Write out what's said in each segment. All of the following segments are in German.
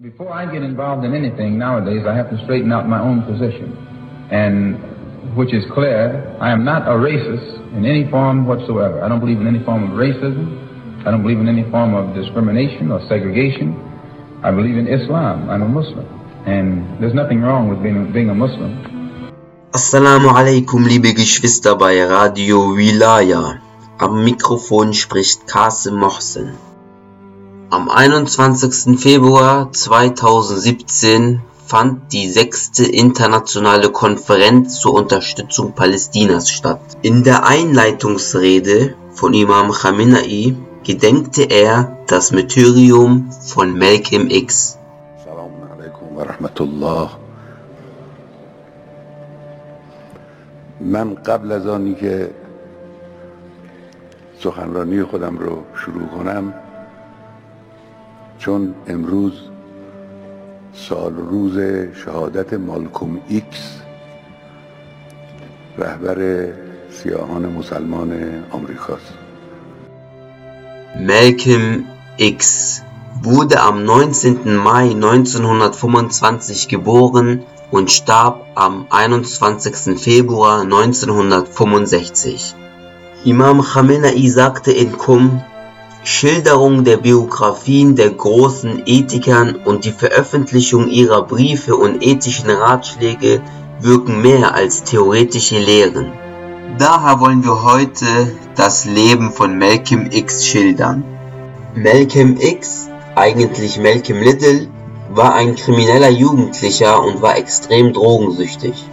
Before I get involved in anything nowadays, I have to straighten out my own position. And which is clear, I am not a racist in any form whatsoever. I don't believe in any form of racism. I don't believe in any form of discrimination or segregation. I believe in Islam. I'm a Muslim. And there's nothing wrong with being, being a Muslim. Assalamu alaikum, liebe Geschwister bei Radio Wilaya. Am Mikrofon spricht Qasim Mohsen. Am 21. Februar 2017 fand die sechste internationale Konferenz zur Unterstützung Palästinas statt. In der Einleitungsrede von Imam Khamenei gedenkte er das Martyrium von Malcolm X. سلام علیکم و رحمت الله من قبل از آنی که سخنرانی خودم رو شروع کنم چون امروز سال روز شهادت مالکوم ایکس رهبر سیاهان مسلمان آمریکاست Malcolm X wurde am 19. Mai 1925 geboren und starb am 21. Februar 1965. Imam Khamenei sagte in Qum, Schilderung der Biografien der großen Ethikern und die Veröffentlichung ihrer Briefe und ethischen Ratschläge wirken mehr als theoretische Lehren. Daher wollen wir heute das Leben von Malcolm X schildern. Malcolm X, eigentlich Malcolm Little, war ein krimineller Jugendlicher und war extrem drogensüchtig.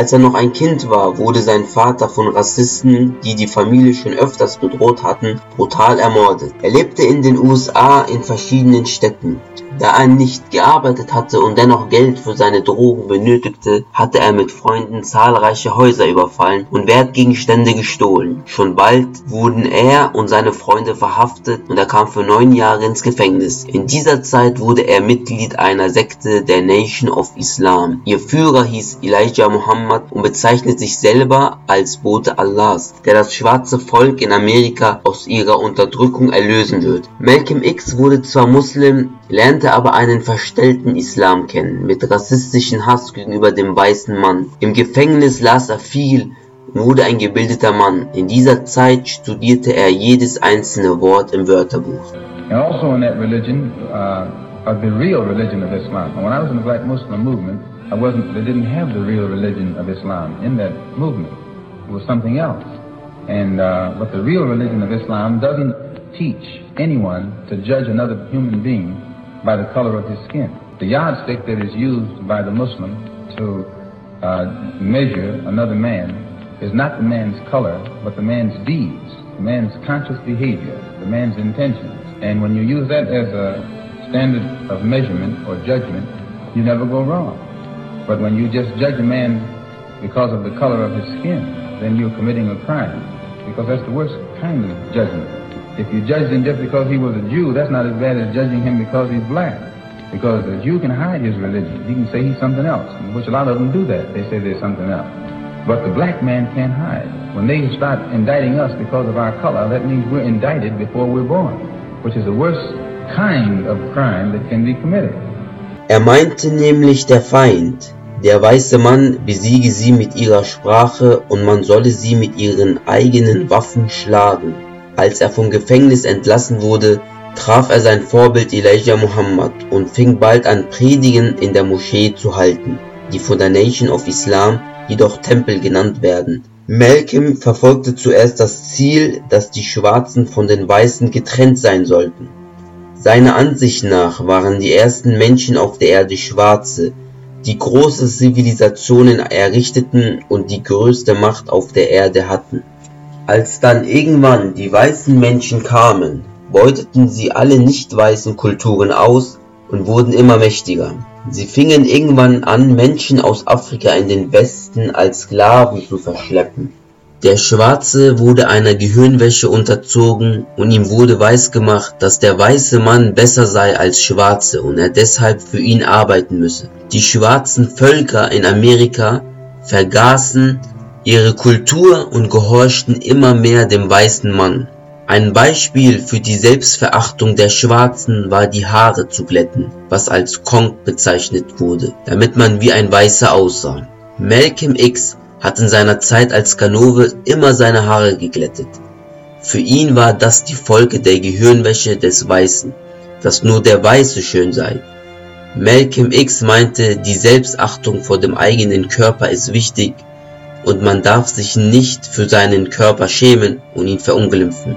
Als er noch ein Kind war, wurde sein Vater von Rassisten, die die Familie schon öfters bedroht hatten, brutal ermordet. Er lebte in den USA in verschiedenen Städten. Da er nicht gearbeitet hatte und dennoch Geld für seine Drogen benötigte, hatte er mit Freunden zahlreiche Häuser überfallen und Wertgegenstände gestohlen. Schon bald wurden er und seine Freunde verhaftet und er kam für neun Jahre ins Gefängnis. In dieser Zeit wurde er Mitglied einer Sekte der Nation of Islam. Ihr Führer hieß Elijah Muhammad und bezeichnet sich selber als Bote Allahs, der das schwarze Volk in Amerika aus ihrer Unterdrückung erlösen wird. Malcolm X wurde zwar Muslim, lernte aber einen verstellten Islam kennen, mit rassistischen Hass gegenüber dem weißen Mann. Im Gefängnis las er viel und wurde ein gebildeter Mann. In dieser Zeit studierte er jedes einzelne Wort im Wörterbuch. And also in that religion, uh, of religion of Islam. And when I in the black Muslim movement, I wasn't, they didn't have the real religion of Islam in that movement. It was something else. And, uh, but the real religion of Islam doesn't teach anyone to judge another human being by the color of his skin. The yardstick that is used by the Muslim to uh, measure another man is not the man's color, but the man's deeds, the man's conscious behavior, the man's intentions. And when you use that as a standard of measurement or judgment, you never go wrong. But when you just judge a man because of the color of his skin, then you're committing a crime, because that's the worst kind of judgment. If you judge him just because he was a Jew, that's not as bad as judging him because he's black. Because the Jew can hide his religion. He can say he's something else, which a lot of them do that. They say there's something else. But the black man can't hide. When they start indicting us because of our color, that means we're indicted before we're born, which is the worst kind of crime that can be committed. Er meinte nämlich der Feind, der weiße Mann besiege sie mit ihrer Sprache und man solle sie mit ihren eigenen Waffen schlagen. Als er vom Gefängnis entlassen wurde, traf er sein Vorbild Elijah Muhammad und fing bald an Predigen in der Moschee zu halten, die von der Nation of Islam jedoch Tempel genannt werden. Malcolm verfolgte zuerst das Ziel, dass die Schwarzen von den Weißen getrennt sein sollten. Seiner Ansicht nach waren die ersten Menschen auf der Erde Schwarze, die große Zivilisationen errichteten und die größte Macht auf der Erde hatten. Als dann irgendwann die weißen Menschen kamen, beuteten sie alle nicht weißen Kulturen aus und wurden immer mächtiger. Sie fingen irgendwann an, Menschen aus Afrika in den Westen als Sklaven zu verschleppen. Der Schwarze wurde einer Gehirnwäsche unterzogen und ihm wurde weisgemacht, dass der weiße Mann besser sei als Schwarze und er deshalb für ihn arbeiten müsse. Die schwarzen Völker in Amerika vergaßen ihre Kultur und gehorchten immer mehr dem weißen Mann. Ein Beispiel für die Selbstverachtung der Schwarzen war die Haare zu glätten, was als Konk bezeichnet wurde, damit man wie ein Weißer aussah. Malcolm X hat in seiner Zeit als Ganove immer seine Haare geglättet. Für ihn war das die Folge der Gehirnwäsche des Weißen, dass nur der Weiße schön sei. Malcolm X meinte, die Selbstachtung vor dem eigenen Körper ist wichtig und man darf sich nicht für seinen Körper schämen und ihn verunglimpfen.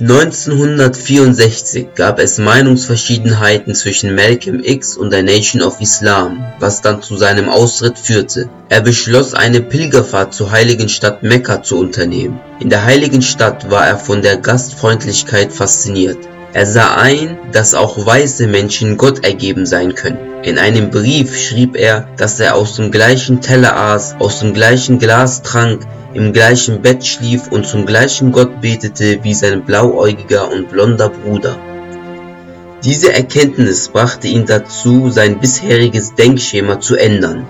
1964 gab es Meinungsverschiedenheiten zwischen Malcolm X und der Nation of Islam, was dann zu seinem Austritt führte. Er beschloss eine Pilgerfahrt zur heiligen Stadt Mekka zu unternehmen. In der heiligen Stadt war er von der Gastfreundlichkeit fasziniert. Er sah ein, dass auch weiße Menschen Gott ergeben sein können. In einem Brief schrieb er, dass er aus dem gleichen Teller aß, aus dem gleichen Glas trank, im gleichen Bett schlief und zum gleichen Gott betete wie sein blauäugiger und blonder Bruder. Diese Erkenntnis brachte ihn dazu, sein bisheriges Denkschema zu ändern.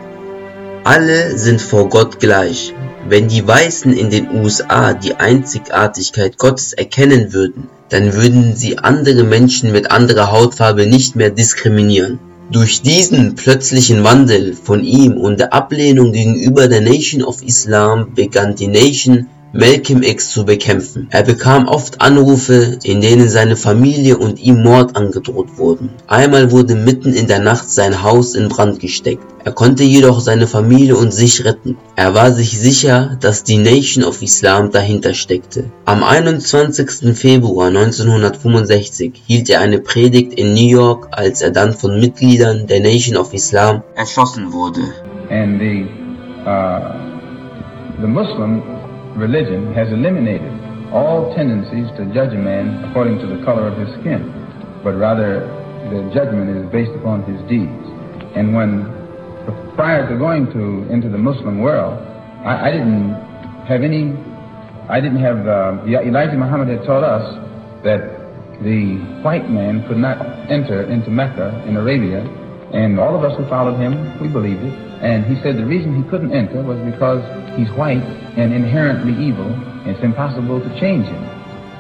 Alle sind vor Gott gleich. Wenn die Weißen in den USA die Einzigartigkeit Gottes erkennen würden, dann würden sie andere Menschen mit anderer Hautfarbe nicht mehr diskriminieren. Durch diesen plötzlichen Wandel von ihm und der Ablehnung gegenüber der Nation of Islam begann die Nation Malcolm X zu bekämpfen. Er bekam oft Anrufe, in denen seine Familie und ihm Mord angedroht wurden. Einmal wurde mitten in der Nacht sein Haus in Brand gesteckt. Er konnte jedoch seine Familie und sich retten. Er war sich sicher, dass die Nation of Islam dahinter steckte. Am 21. Februar 1965 hielt er eine Predigt in New York, als er dann von Mitgliedern der Nation of Islam erschossen wurde. And the, uh, the Muslim religion has eliminated all tendencies to judge a man according to the color of his skin, but rather the judgment is based upon his deeds. And when, prior to going to into the Muslim world, I, I didn't have any, I didn't have, uh, Elijah Muhammad had taught us that the white man could not enter into Mecca in Arabia, and all of us who followed him, we believed it. And he said the reason he couldn't enter was because he's white and inherently evil. It's impossible to change him.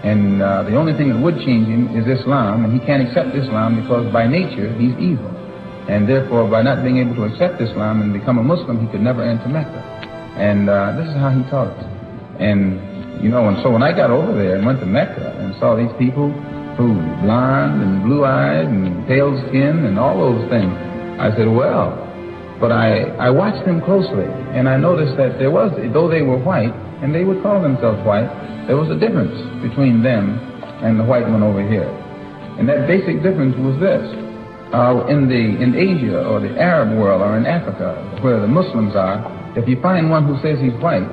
And uh, the only thing that would change him is Islam, and he can't accept Islam because by nature he's evil. And therefore, by not being able to accept Islam and become a Muslim, he could never enter Mecca. And uh, this is how he taught us. And, you know, and so when I got over there and went to Mecca and saw these people who blonde and blue-eyed and pale skin and all those things, I said, well, but I, I watched them closely, and I noticed that there was, though they were white, and they would call themselves white, there was a difference between them and the white one over here. And that basic difference was this. Uh, in, the, in Asia or the Arab world or in Africa, where the Muslims are, if you find one who says he's white,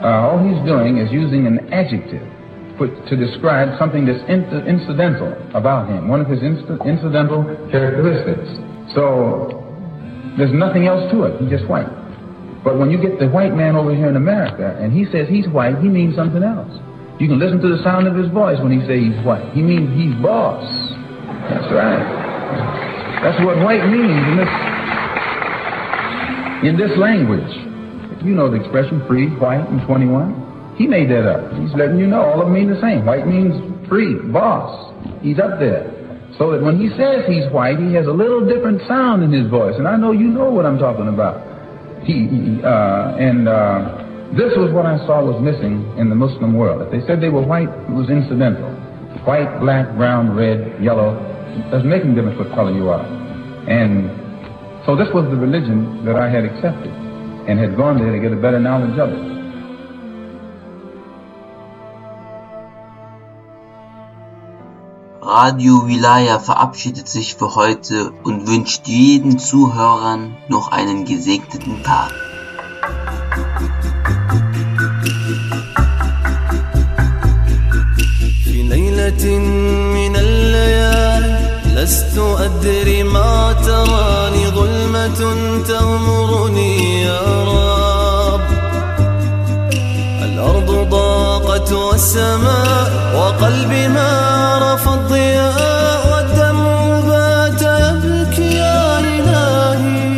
uh, all he's doing is using an adjective to describe something that's uh, incidental about him, one of his incidental characteristics. So there's nothing else to it. He's just white. But when you get the white man over here in America and he says he's white, he means something else. You can listen to the sound of his voice when he says he's white. He means he's boss. That's right. That's what white means in this in this language. You know the expression free, white, and 21. He made that up. He's letting you know all of them mean the same. White means free, boss. He's up there. So that when he says he's white, he has a little different sound in his voice. And I know you know what I'm talking about. He, he uh, and uh, this was what I saw was missing in the Muslim world. If they said they were white, it was incidental. White, black, brown, red, yellow. Doesn't make any difference what color you are. And so this was the religion that I had accepted and had gone there to get a better knowledge of it. Radio Wilaya verabschiedet sich für heute und wünscht jeden Zuhörern noch einen gesegneten Tag. من الليالي لست أدري ما تراني ظلمة تغمرني يا رب الأرض ضاقت والسماء وقلبي ما عرف الضياء والدمع بات يبكي يا إلهي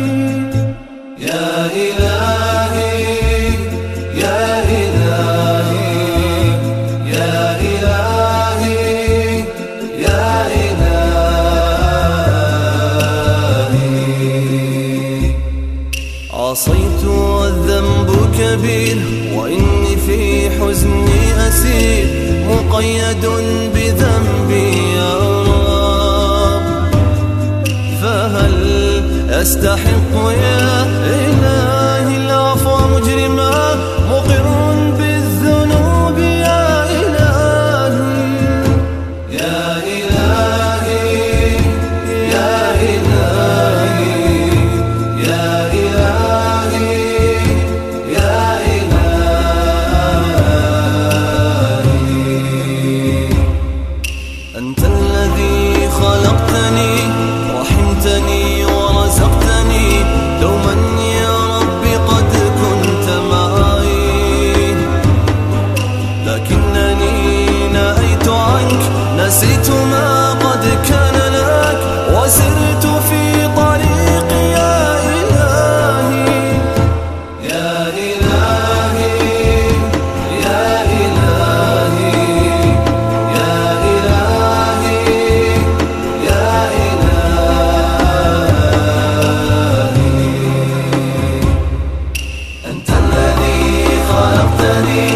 يا إلهي يا إلهي يا إلهي. يا إلهي عصيت والذنب كبير وإني في حزني أسير مقيد بذنبي يا رب فهل أستحق يا إلهي نسيت ما قد كان لك وسرت في طريقي يا إلهي. يا إلهي يا إلهي يا إلهي يا إلهي. أنت الذي خلقتني.